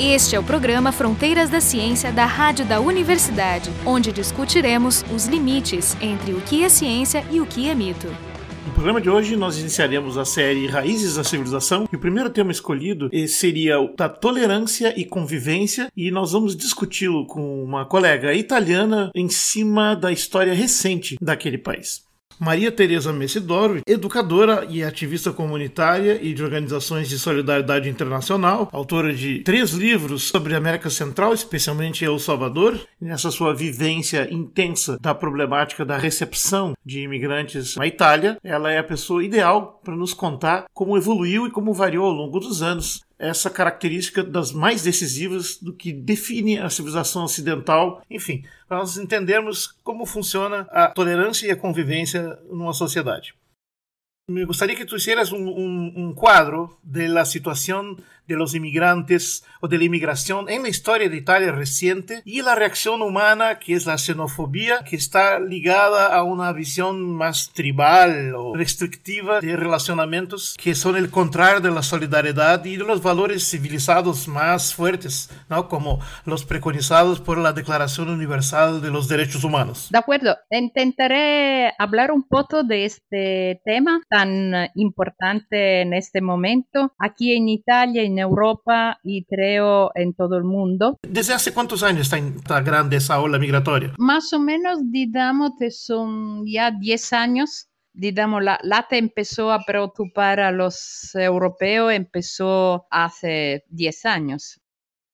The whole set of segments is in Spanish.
Este é o programa Fronteiras da Ciência da Rádio da Universidade, onde discutiremos os limites entre o que é ciência e o que é mito. No programa de hoje, nós iniciaremos a série Raízes da Civilização e o primeiro tema escolhido eh, seria o da tolerância e convivência, e nós vamos discuti-lo com uma colega italiana em cima da história recente daquele país. Maria Tereza Messidoro, educadora e ativista comunitária e de organizações de solidariedade internacional, autora de três livros sobre a América Central, especialmente El Salvador, nessa sua vivência intensa da problemática da recepção de imigrantes na Itália, ela é a pessoa ideal para nos contar como evoluiu e como variou ao longo dos anos essa característica das mais decisivas do que define a civilização ocidental, enfim, para nós entendermos como funciona a tolerância e a convivência numa sociedade. Me gostaria que tu hicieras um, um quadro da situação de los inmigrantes o de la inmigración en la historia de Italia reciente y la reacción humana que es la xenofobia que está ligada a una visión más tribal o restrictiva de relacionamientos que son el contrario de la solidaridad y de los valores civilizados más fuertes, ¿no? como los preconizados por la Declaración Universal de los Derechos Humanos. De acuerdo, intentaré hablar un poco de este tema tan importante en este momento. Aquí en Italia, en Europa y creo en todo el mundo. ¿Desde hace cuántos años está, grande esa ola migratoria? Más o menos, digamos que son ya 10 años digamos, la lata empezó a preocupar a los europeos, empezó hace 10 años.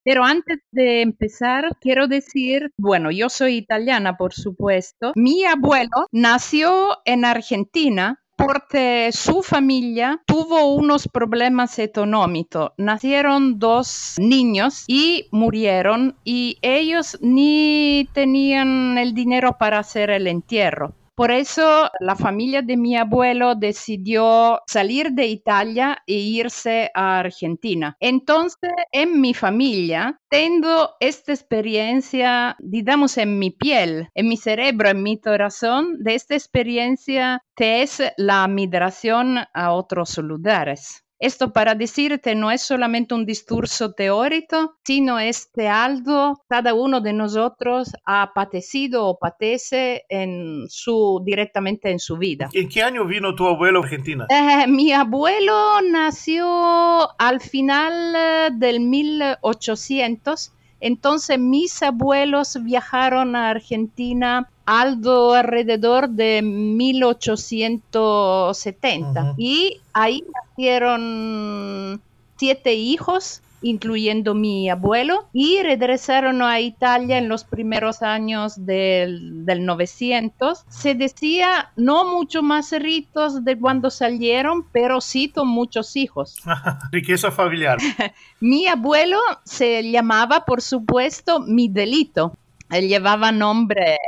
Pero antes de empezar, quiero decir, bueno, yo soy italiana, por supuesto. Mi abuelo nació en Argentina porque su familia tuvo unos problemas económicos. Nacieron dos niños y murieron y ellos ni tenían el dinero para hacer el entierro. Por eso la familia de mi abuelo decidió salir de Italia e irse a Argentina. Entonces, en mi familia, tengo esta experiencia, digamos, en mi piel, en mi cerebro, en mi corazón, de esta experiencia que es la migración a otros lugares. Esto para decirte no es solamente un discurso teórico, sino este algo cada uno de nosotros ha padecido o padece en su, directamente en su vida. ¿En qué año vino tu abuelo a Argentina? Eh, mi abuelo nació al final eh, del 1800 entonces mis abuelos viajaron a Argentina algo alrededor de 1870 y ahí nacieron siete hijos incluyendo mi abuelo, y regresaron a Italia en los primeros años del, del 900. Se decía no mucho más ritos de cuando salieron, pero sí con muchos hijos. Riqueza familiar. mi abuelo se llamaba, por supuesto, Miguelito. Él llevaba nombre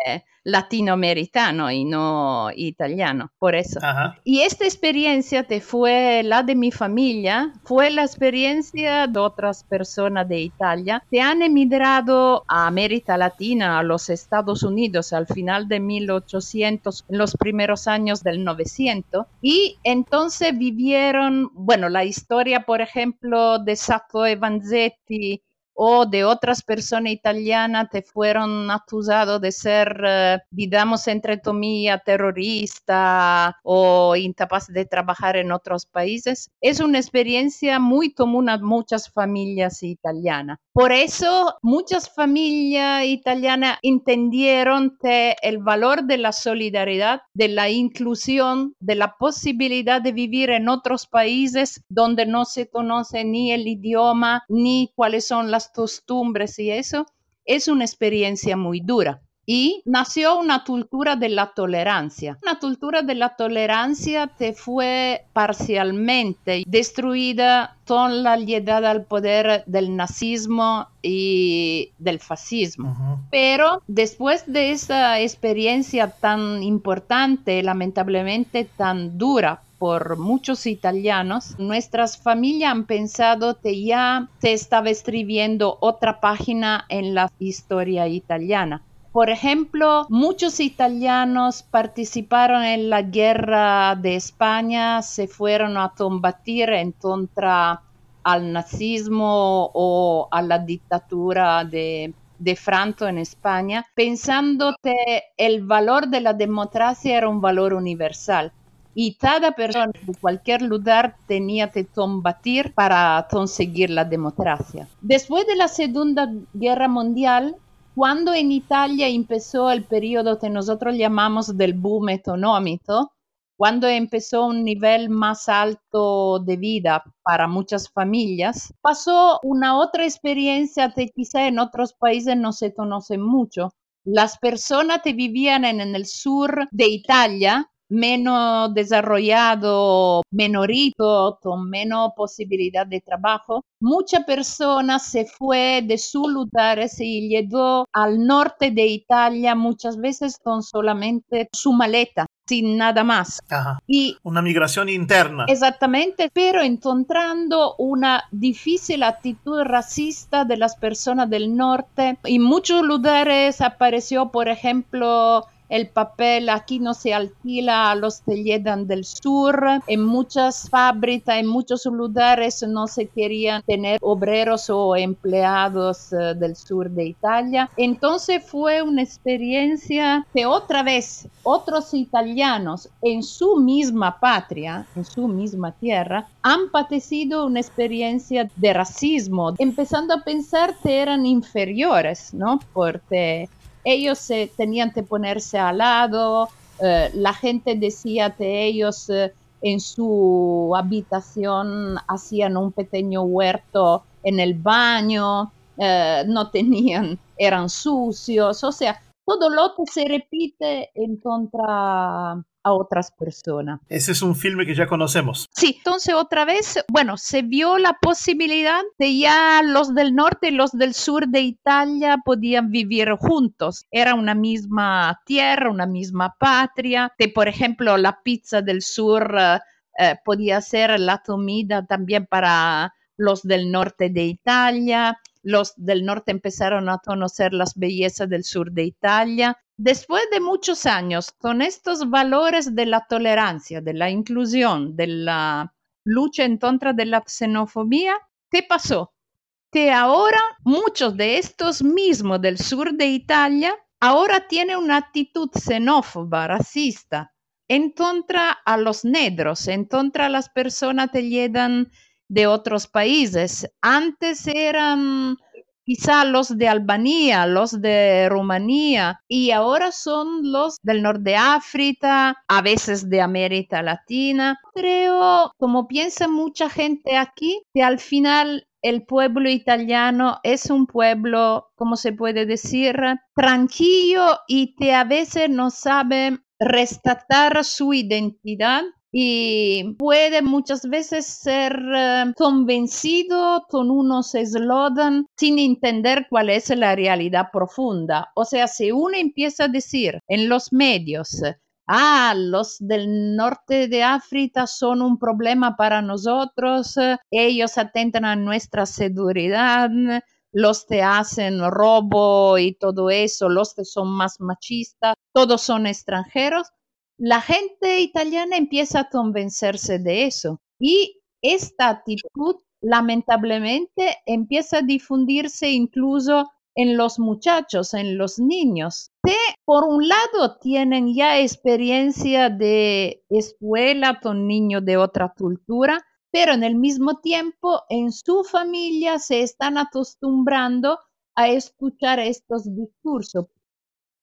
latinoamericano y no italiano, por eso. Y esta experiencia que fue la de mi familia, fue la experiencia de otras personas de Italia. Que han emigrado a América Latina, a los Estados Unidos al final de 1800, en los primeros años del 900, y entonces vivieron, bueno, la historia, por ejemplo, de Sacco e Vanzetti, o de otras personas italianas que fueron acusados de ser, eh, digamos, entre comillas, terrorista o incapaz de trabajar en otros países, es una experiencia muy común a muchas familias italianas. Por eso, muchas familias italianas entendieron que el valor de la solidaridad, de la inclusión, de la posibilidad de vivir en otros países donde no se conoce ni el idioma ni cuáles son las costumbres y eso, es una experiencia muy dura. Y nació una cultura de la tolerancia. Una cultura de la tolerancia que fue parcialmente destruida con la llegada al poder del nazismo y del fascismo. Pero después de esa experiencia tan importante, lamentablemente tan dura por muchos italianos, nuestras familias han pensado que ya se estaba escribiendo otra página en la historia italiana. Por ejemplo, muchos italianos participaron en la guerra de España, se fueron a combatir en contra al nazismo o a la dictadura de, de Franco en España, pensando que el valor de la democracia era un valor universal y cada persona de cualquier lugar tenía que combatir para conseguir la democracia. Después de la Segunda Guerra Mundial, cuando en Italia empezó el periodo que nosotros llamamos del boom económico, cuando empezó un nivel más alto de vida para muchas familias, pasó una otra experiencia que quizá en otros países no se conoce mucho. Las personas que vivían en el sur de Italia menos desarrollado, menorito, con menos posibilidad de trabajo, muchas personas se fue de sus lugares y llegó al norte de Italia muchas veces con solamente su maleta sin nada más. Y una migración interna. Exactamente, pero encontrando una difícil actitud racista de las personas del norte. En muchos lugares apareció, por ejemplo, el papel aquí no se alquila a los que llegan del sur. En muchas fábricas, en muchos lugares no se querían tener obreros o empleados eh, del sur de Italia. Entonces fue una experiencia que otra vez otros italianos en su misma patria, en su misma tierra, han padecido una experiencia de racismo, empezando a pensar que eran inferiores, ¿no? Porque ellos tenían que ponerse al lado, eh, la gente decía que ellos eh, en su habitación hacían un pequeño huerto en el baño, eh, no tenían, eran sucios, o sea, todo lo que se repite en contra a otras personas. Ese es un filme que ya conocemos. Sí, entonces otra vez, bueno, se vio la posibilidad de ya los del norte y los del sur de Italia podían vivir juntos. Era una misma tierra, una misma patria. De, por ejemplo, la pizza del sur eh, eh, podía ser la comida también para los del norte de Italia. Los del norte empezaron a conocer las bellezas del sur de Italia. Después de muchos años, con estos valores de la tolerancia, de la inclusión, de la lucha en contra de la xenofobia, ¿qué pasó? Que ahora muchos de estos mismos del sur de Italia ahora tienen una actitud xenófoba, racista, en contra a los negros, en contra a las personas que llegan de otros países. Antes eran quizá los de Albania, los de Rumanía, y ahora son los del norte de África, a veces de América Latina. Creo, como piensa mucha gente aquí, que al final el pueblo italiano es un pueblo, ¿cómo se puede decir? Tranquilo y que a veces no sabe rescatar su identidad y puede muchas veces ser eh, convencido con unos eslogan sin entender cuál es la realidad profunda. O sea, si uno empieza a decir en los medios, ah, los del norte de África son un problema para nosotros, ellos atentan a nuestra seguridad, los que hacen robo y todo eso, los que son más machistas, todos son extranjeros la gente italiana empieza a convencerse de eso y esta actitud lamentablemente empieza a difundirse incluso en los muchachos, en los niños, que por un lado tienen ya experiencia de escuela con niños de otra cultura, pero en el mismo tiempo en su familia se están acostumbrando a escuchar estos discursos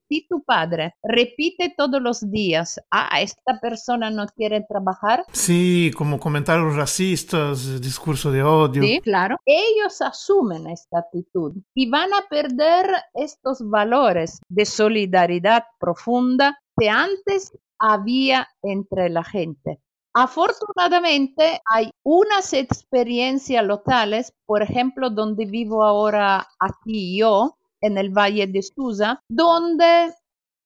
si tu padre repite todos los días, ah, esta persona no quiere trabajar. Sí, como comentarios racistas, discurso de odio. Sí, claro. Ellos asumen esta actitud y van a perder estos valores de solidaridad profunda que antes había entre la gente. Afortunadamente hay unas experiencias locales, por ejemplo, donde vivo ahora aquí yo, en el Valle de Susa, donde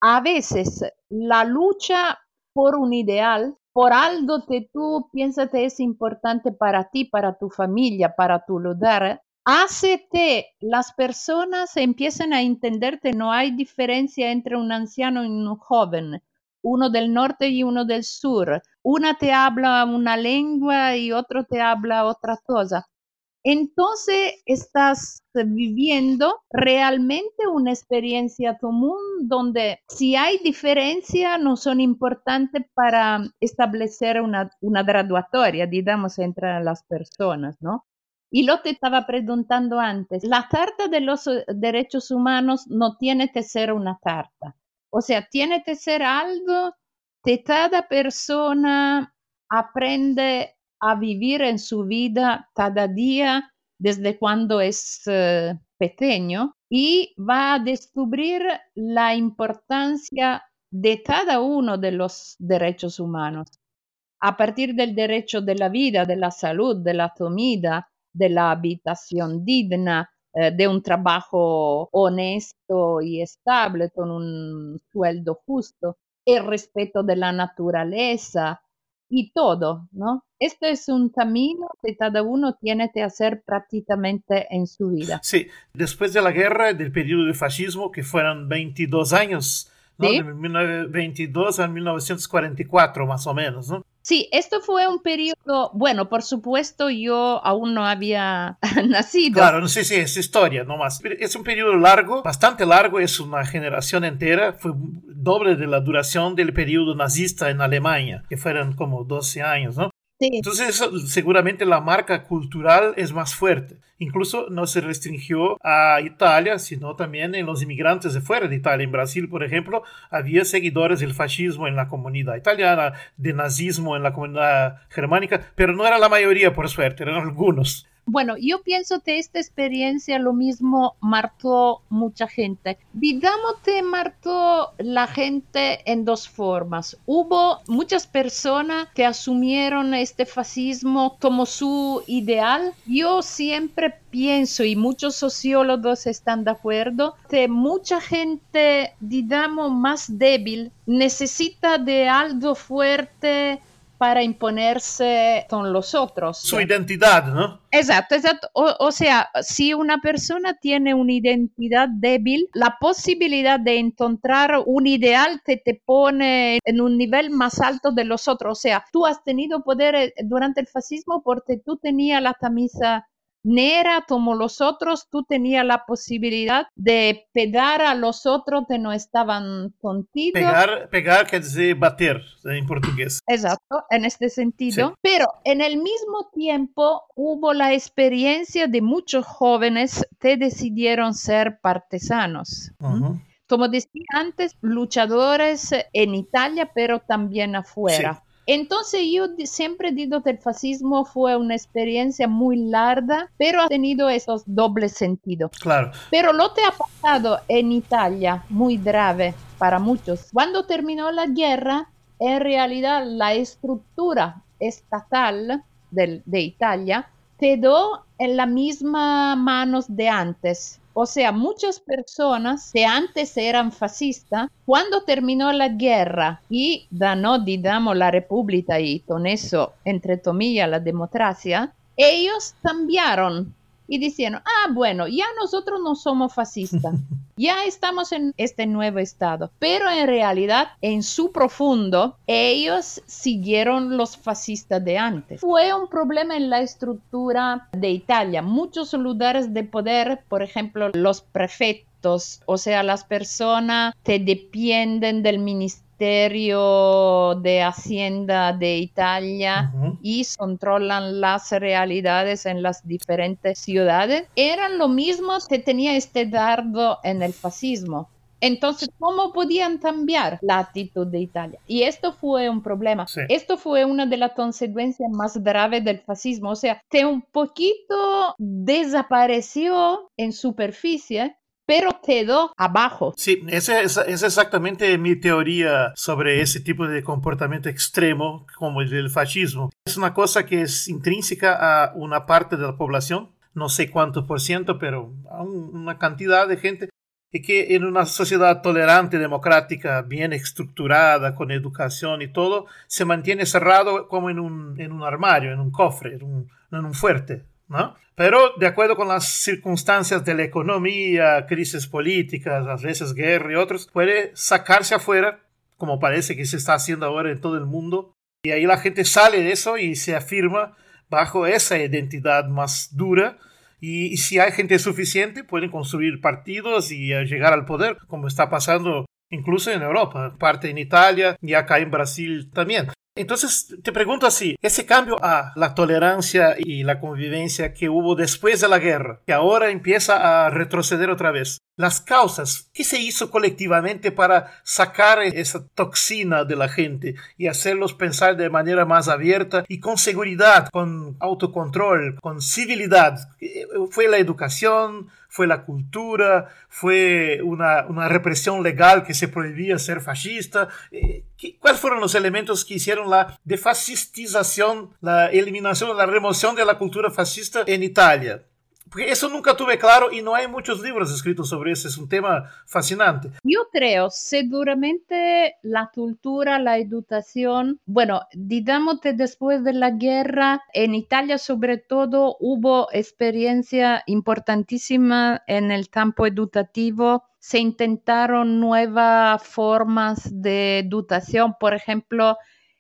a veces la lucha por un ideal, por algo que tú piensas que es importante para ti, para tu familia, para tu lugar, hace que las personas empiecen a entender que no hay diferencia entre un anciano y un joven, uno del norte y uno del sur. Una te habla una lengua y otro te habla otra cosa. Entonces estás viviendo realmente una experiencia común donde si hay diferencia no son importantes para establecer una, una graduatoria, digamos, entre las personas, ¿no? Y lo te estaba preguntando antes, la Carta de los Derechos Humanos no tiene que ser una carta, o sea, tiene que ser algo que cada persona aprende a vivir en su vida cada día desde cuando es eh, pequeño y va a descubrir la importancia de cada uno de los derechos humanos. A partir del derecho de la vida, de la salud, de la comida, de la habitación digna, eh, de un trabajo honesto y estable con un sueldo justo, el respeto de la naturaleza, y todo, ¿no? Este es un camino que cada uno tiene que hacer prácticamente en su vida. Sí, después de la guerra, del periodo de fascismo, que fueron 22 años, ¿no? De 1922 a 1944 más o menos, ¿no? Sí, esto fue un periodo, bueno, por supuesto yo aún no había nacido. Claro, no sé si es historia nomás. Es un periodo largo, bastante largo, es una generación entera, fue doble de la duración del periodo nazista en Alemania, que fueron como 12 años, ¿no? Entonces, seguramente la marca cultural es más fuerte. Incluso no se restringió a Italia, sino también en los inmigrantes de fuera de Italia. En Brasil, por ejemplo, había seguidores del fascismo en la comunidad italiana, de nazismo en la comunidad germánica, pero no era la mayoría, por suerte, eran algunos. Bueno, yo pienso que esta experiencia lo mismo marcó mucha gente. Digamos que marcó la gente en dos formas. Hubo muchas personas que asumieron este fascismo como su ideal. Yo siempre pienso, y muchos sociólogos están de acuerdo, que mucha gente, digamos, más débil necesita de algo fuerte para imponerse con los otros. Su identidad, ¿no? Exacto, exacto. O, sea, si una persona tiene una identidad débil, la posibilidad de encontrar un ideal que te pone en un nivel más alto de los otros. O sea, tú has tenido poder eh, durante el fascismo porque tú tenías la camisa negra como los otros, tú tenías la posibilidad de pegar a los otros que no estaban contigo. Pegar, pegar quiere decir bater en portugués. Exacto, en este sentido. Pero en el mismo tiempo hubo la experiencia de muchos jóvenes que decidieron ser partesanos. Como decía antes, luchadores en Italia, pero también afuera. Entonces yo siempre digo que el fascismo fue una experiencia muy larga, pero ha tenido esos dobles sentidos. Claro. Pero lo que ha pasado en Italia, muy grave para muchos, cuando terminó la guerra, en realidad la estructura estatal de, de Italia quedó en la misma manos de antes. O sea, muchas personas que antes eran fascistas, cuando terminó la guerra y ganó, digamos, la república y con eso, entre comillas, la democracia, ellos cambiaron y dijeron, ah, bueno, ya nosotros no somos fascistas, ya estamos en este nuevo estado, pero en realidad en su profundo ellos siguieron los fascistas de antes. Fue un problema en la estructura de Italia. Muchos lugares de poder, por ejemplo, los prefectos, o sea, las personas que dependen del ministerio, Ministerio de Hacienda de Italia y controlan las realidades en las diferentes ciudades, eran lo mismo que tenía este dardo en el fascismo. Entonces, ¿cómo podían cambiar la actitud de Italia? Y esto fue un problema. Esto fue una de las consecuencias más graves del fascismo. O sea, que un poquito desapareció en superficie, pero quedó abajo. Sí, esa es, exactamente mi teoría sobre ese tipo de comportamiento extremo como el del fascismo. Es una cosa que es intrínseca a una parte de la población, no sé cuánto por ciento, pero a una cantidad de gente y que en una sociedad tolerante, democrática, bien estructurada, con educación y todo, se mantiene cerrado como en un, en un armario, en un cofre, en un, en un fuerte. ¿no? Pero de acuerdo con las circunstancias de la economía, crisis políticas, a veces guerra y otros, puede sacarse afuera, como parece que se está haciendo ahora en todo el mundo, y ahí la gente sale de eso y se afirma bajo esa identidad más dura. Y, si hay gente suficiente, pueden construir partidos y llegar al poder, como está pasando incluso en Europa, parte en Italia y acá en Brasil también. Entonces, te pregunto así, ese cambio a la tolerancia y la convivencia que hubo después de la guerra, que ahora empieza a retroceder otra vez, las causas, ¿qué se hizo colectivamente para sacar esa toxina de la gente y hacerlos pensar de manera más abierta y con seguridad, con autocontrol, con civilidad? ¿Fue la educación? ¿Fue la cultura? ¿Fue una, una legal que se prohibía ser fascista? ¿Cuáles fueron los elementos que hicieron la defascistización, la eliminación, la remoción de la cultura fascista en Italia? Eso nunca tuve claro y no hay muchos libros escritos sobre eso, es un tema fascinante. Yo creo, seguramente la cultura, la educación, bueno, digamos que después de la guerra, en Italia sobre todo hubo experiencia importantísima en el campo educativo se intentaron nuevas formas de educación. Por ejemplo,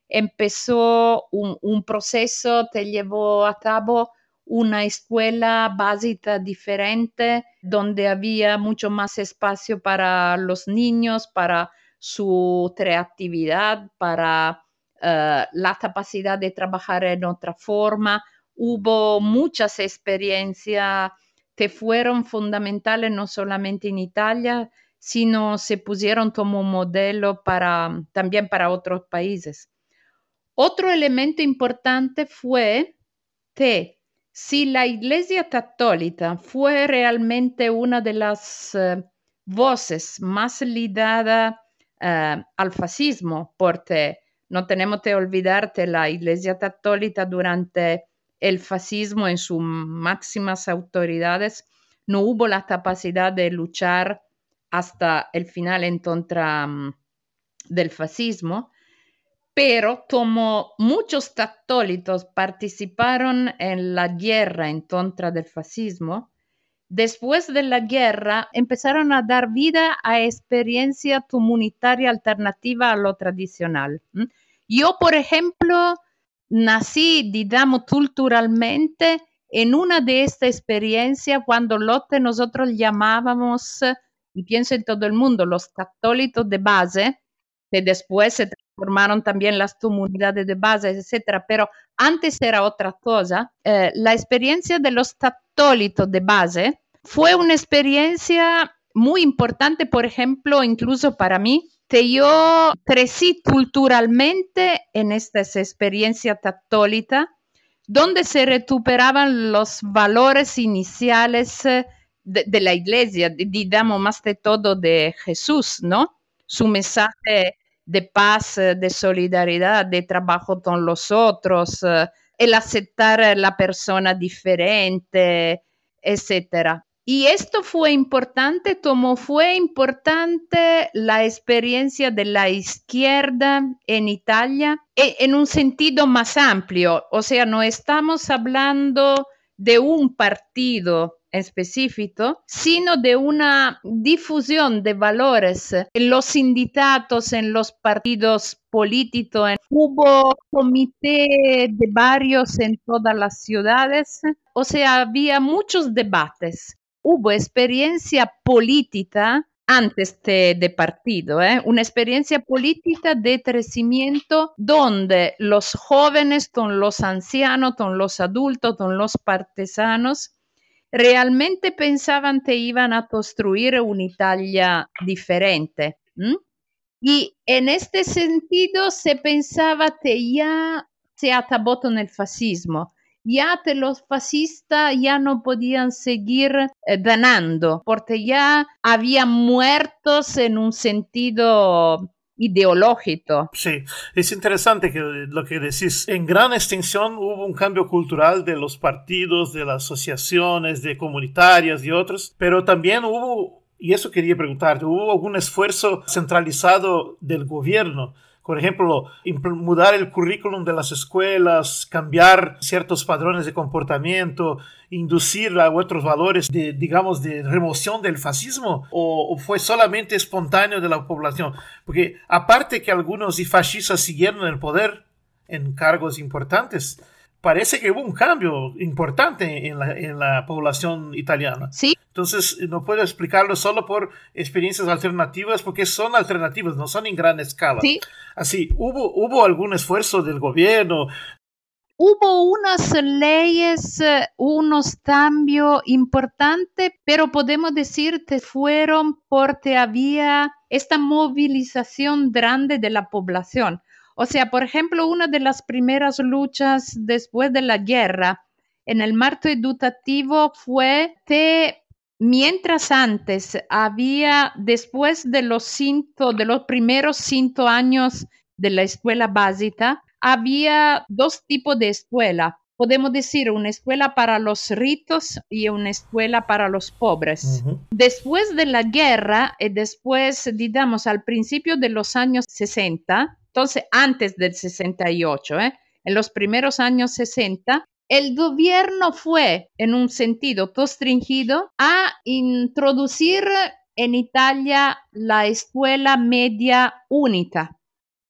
empezó un, un, proceso que llevó a cabo una escuela básica diferente, donde había mucho más espacio para los niños, para su creatividad, para uh, la capacidad de trabajar en otra forma. Hubo muchas experiencias que fueron fundamentales no solamente en Italia, sino se pusieron como modelo para, también para otros países. Otro elemento importante fue que si la Iglesia Católica fue realmente una de las uh, voces más ligadas uh, al fascismo, porque no tenemos que olvidar que la Iglesia Católica durante el fascismo en sus máximas autoridades no hubo la capacidad de luchar hasta el final en contra um, del fascismo, pero como muchos católicos participaron en la guerra en contra del fascismo, después de la guerra empezaron a dar vida a experiencia comunitaria alternativa a lo tradicional. Yo, por ejemplo, nací, digamos, culturalmente en una de estas experiencias cuando lo que nosotros llamábamos, y pienso en todo el mundo, los católicos de base, que después se formaron también las comunidades de base, etcétera, pero antes era otra cosa. Eh, la experiencia de los católicos de base fue una experiencia muy importante, por ejemplo, incluso para mí, que yo crecí culturalmente en esta experiencia católica, donde se recuperaban los valores iniciales eh, de, de la iglesia, digamos más de todo de Jesús, ¿no? Su mensaje de paz, eh, de solidaridad, de trabajo con los otros, eh, el aceptar la persona diferente, etc. Y esto fue importante como fue importante la experiencia de la izquierda en Italia e, en un sentido más amplio. O sea, no estamos hablando de un partido específico, sino de una difusión de valores en los sindicatos, en los partidos políticos. Hubo comité de varios en todas las ciudades, o sea, había muchos debates. Hubo experiencia política antes de, partido, ¿eh? una experiencia política de crecimiento donde los jóvenes con los ancianos, con los adultos, con los partisanos, realmente pensaban que iban a construir una Italia diferente. Y en este sentido se pensaba que ya se acabó con el fascismo, ya que los fascistas ya no podían seguir eh, ganando, porque ya había muertos en un sentido ideológico. Sí, es interesante que lo que decís. En gran extensión hubo un cambio cultural de los partidos, de las asociaciones, de comunitarias y otros, pero también hubo, y eso quería preguntarte, ¿hubo algún esfuerzo centralizado del gobierno? Por ejemplo, mudar el currículum de las escuelas, cambiar ciertos padrones de comportamiento, inducir a otros valores de, digamos, de remoción del fascismo, o, fue solamente espontáneo de la población. Porque aparte que algunos fascistas siguieron el poder en cargos importantes, parece que hubo un cambio importante en la, en la población italiana. Sí. Entonces, no puedo explicarlo solo por experiencias alternativas, porque son alternativas, no son en gran escala. Sí. Así, ¿hubo, hubo algún esfuerzo del gobierno, Hubo unas leyes, eh, unos cambios importantes, pero podemos decir que fueron porque había esta movilización grande de la población. O sea, por ejemplo, una de las primeras luchas después de la guerra en el marco educativo fue que mientras antes había, después de los, cinco, de los primeros cinco años de la escuela básica, había dos tipos de escuela. Podemos decir una escuela para los ricos y una escuela para los pobres. Después de la guerra y después, digamos, al principio de los años 60, entonces antes del 68, ¿eh? en los primeros años 60, el gobierno fue, en un sentido restringido, a introducir en Italia la escuela media única.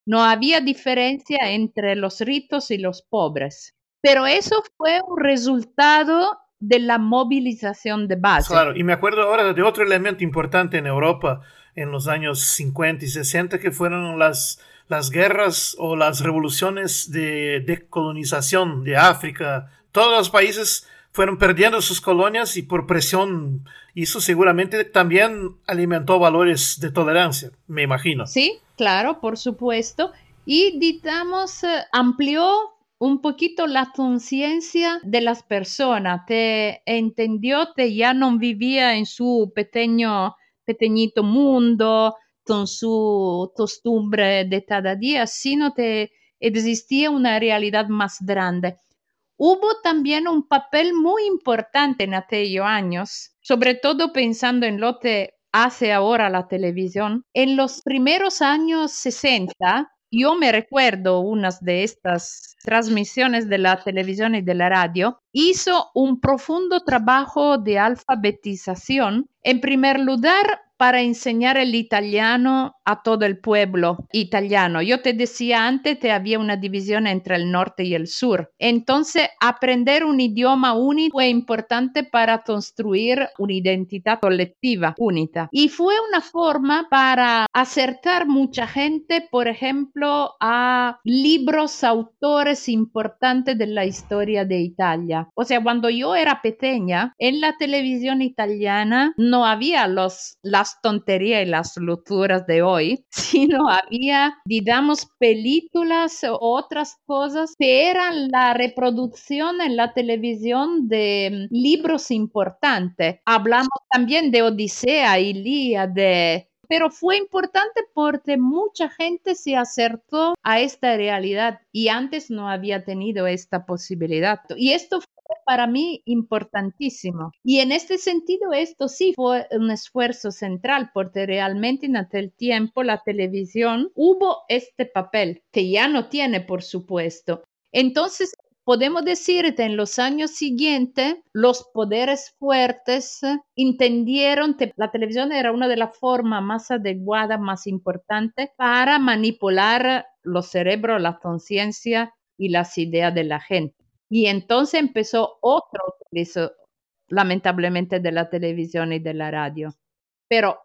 No había diferencia entre los ricos y los pobres. Pero eso fue un resultado de la movilización de base. Claro, y me acuerdo ahora de otro elemento importante en Europa en los años 50 y 60 que fueron las, las guerras o las revoluciones de decolonización de África. Todos los países fueron perdiendo sus colonias y por presión, eso seguramente también alimentó valores de tolerancia, me imagino. Sí, claro, por supuesto. Y, digamos, eh, amplió un poquito la conciencia de las personas, te entendió que ya no vivía en su pequeño, pequeñito mundo, con su costumbre de cada día, sino que existía una realidad más grande. Hubo también un papel muy importante en aquellos años, sobre todo pensando en lo que hace ahora la televisión. En los primeros años 60, yo me recuerdo unas de estas transmisiones de la televisión y de la radio, hizo un profundo trabajo de alfabetización, en primer lugar para enseñar el italiano a todo el pueblo italiano. Yo te decía antes que había una división entre el norte y el sur. Entonces, aprender un idioma único fue importante para construir una identidad colectiva única. Y fue una forma para acercar mucha gente, por ejemplo, a libros, autores importantes de la historia de Italia. O sea, cuando yo era pequeña, en la televisión italiana no había los, las tonterías y las locuras de hoy, sino había, digamos, películas o otras cosas que eran la reproducción en la televisión de libros importantes. Hablamos también de Odisea, de pero fue importante porque mucha gente se acercó a esta realidad y antes no había tenido esta posibilidad. Y esto para mí importantísimo. Y en este sentido, esto sí fue un esfuerzo central, porque realmente en aquel tiempo la televisión hubo este papel, que ya no tiene, por supuesto. Entonces, podemos decir que en los años siguientes los poderes fuertes entendieron que la televisión era una de las formas más adecuadas, más importantes para manipular los cerebros, la conciencia y las ideas de la gente. Y entonces empezó otro utilizo, lamentablemente, de la televisión y de la radio. Pero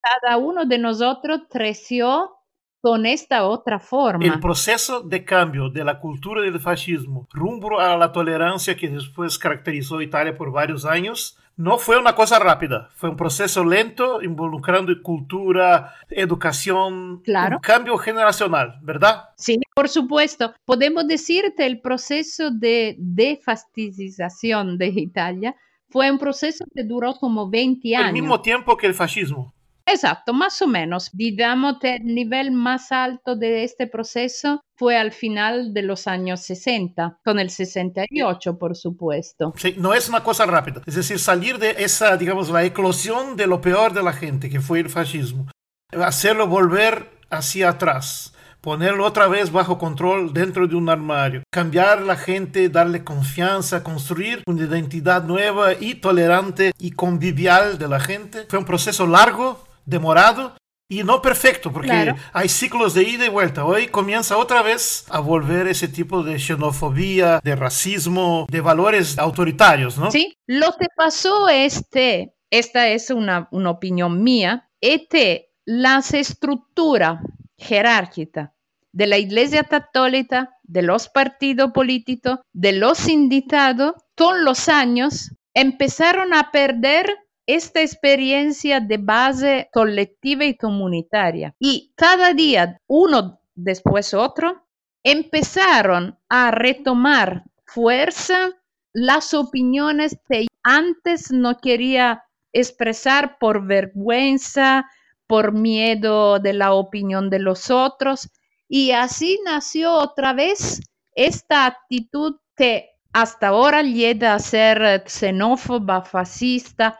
cada uno de nosotros creció con esta otra forma. El proceso de cambio de la cultura del fascismo rumbo a la tolerancia que después caracterizó Italia por varios años no fue una cosa rápida, fue un proceso lento involucrando cultura, educación, claro. un cambio generacional, ¿verdad? Sí, por supuesto. Podemos decir que el proceso de defastidización de Italia fue un proceso que duró como 20 años. Al mismo tiempo que el fascismo. Exacto, más o menos. Digamos que el nivel más alto de este proceso fue al final de los años 60, con el 68, por supuesto. Sí, no es una cosa rápida. Es decir, salir de esa, digamos, la eclosión de lo peor de la gente, que fue el fascismo, hacerlo volver hacia atrás ponerlo otra vez bajo control dentro de un armario, cambiar la gente, darle confianza, construir una identidad nueva y tolerante y convivial de la gente. Fue un proceso largo, demorado, Y no perfecto, porque hay ciclos de ida y vuelta. Hoy comienza otra vez a volver ese tipo de xenofobia, de racismo, de valores autoritarios, ¿no? Sí, lo que pasó este, esta es una, una opinión mía, es que las estructuras jerárquicas de la Iglesia Católica, de los partidos políticos, de los sindicatos, con los años empezaron a perder esta experiencia de base colectiva y comunitaria. Y cada día, uno después otro, empezaron a retomar fuerza las opiniones que antes no quería expresar por vergüenza, por miedo de la opinión de los otros. Y así nació otra vez esta actitud que hasta ahora llega a ser xenófoba, fascista,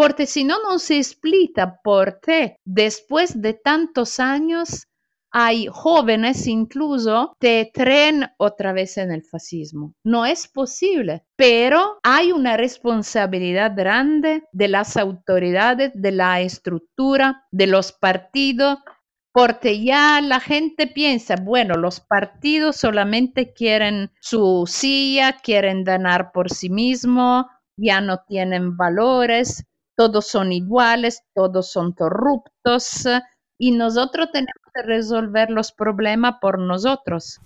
porque si no, no se explica por qué después de tantos años hay jóvenes incluso que creen otra vez en el fascismo. No es posible, pero hay una responsabilidad grande de las autoridades, de la estructura, de los partidos, porque ya la gente piensa, bueno, los partidos solamente quieren su silla, quieren ganar por sí mismo, ya no tienen valores, todos son iguales, todos son corruptos y nosotros tenemos que resolver los problemas por nosotros.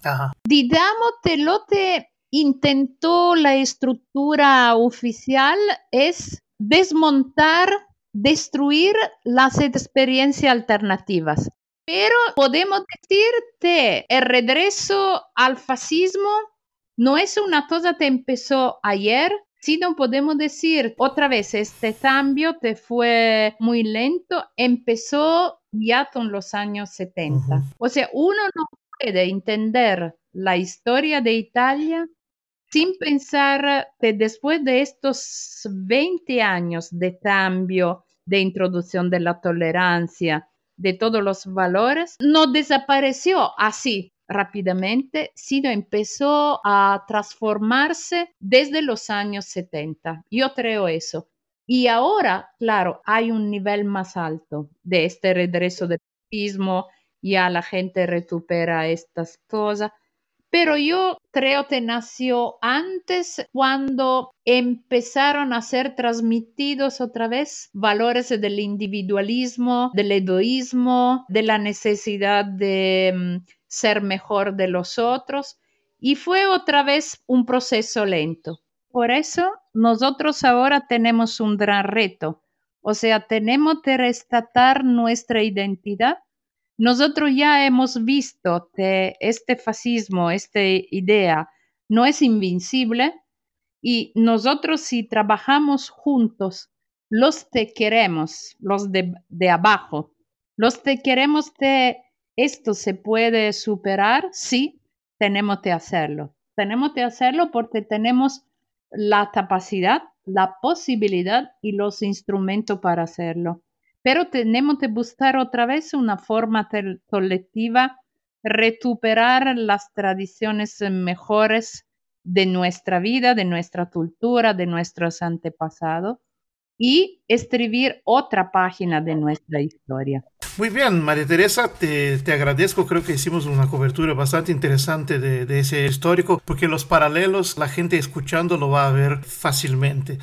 Digamos que lo que intentó la estructura oficial es desmontar, destruir las experiencias alternativas. Pero podemos decir que el regreso al fascismo no es una cosa que empezó ayer, no podemos decir otra vez, este cambio te fue muy lento, empezó ya con los años 70. O sea, uno no puede entender la historia de Italia sin pensar que después de estos 20 años de cambio, de introducción de la tolerancia, de todos los valores, no desapareció así rápidamente, sino empezó a transformarse desde los años 70. Yo creo eso. Y ahora, claro, hay un nivel más alto de este regreso del turismo, ya la gente recupera estas cosas, pero yo creo que nació antes cuando empezaron a ser transmitidos otra vez valores del individualismo, del egoísmo, de la necesidad de mm, ser mejor de los otros y fue otra vez un proceso lento. Por eso nosotros ahora tenemos un gran reto, o sea, tenemos que rescatar nuestra identidad. Nosotros ya hemos visto que este fascismo, esta idea, no es invincible y nosotros si trabajamos juntos, los que queremos, los de, de abajo, los que queremos que ¿Esto se puede superar? Sí, tenemos que hacerlo. Tenemos que hacerlo porque tenemos la capacidad, la posibilidad y los instrumentos para hacerlo. Pero tenemos que buscar otra vez una forma colectiva, recuperar las tradiciones mejores de nuestra vida, de nuestra cultura, de nuestros antepasados y escribir otra página de nuestra historia. Muy bien, María Teresa, te, te, agradezco. Creo que hicimos una cobertura bastante interesante de, de, ese histórico, porque los paralelos, la gente escuchando lo va a ver fácilmente.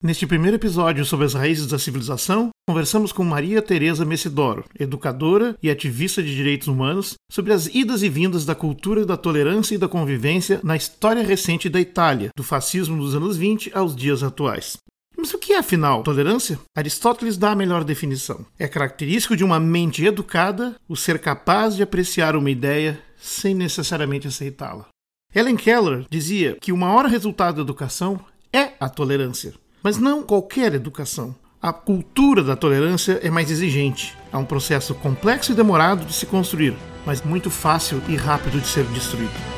Neste primeiro episódio sobre as raízes da civilização, conversamos com Maria Teresa Messidoro, educadora e ativista de direitos humanos, sobre as idas e vindas da cultura da tolerância e da convivência na história recente da Itália, do fascismo dos anos 20 aos dias atuais. Mas o que é, afinal, tolerância? Aristóteles dá a melhor definição. É característico de uma mente educada o ser capaz de apreciar uma ideia sem necessariamente aceitá-la. Helen Keller dizia que o maior resultado da educação é a tolerância, mas não qualquer educação. A cultura da tolerância é mais exigente. É um processo complexo e demorado de se construir, mas muito fácil e rápido de ser destruído.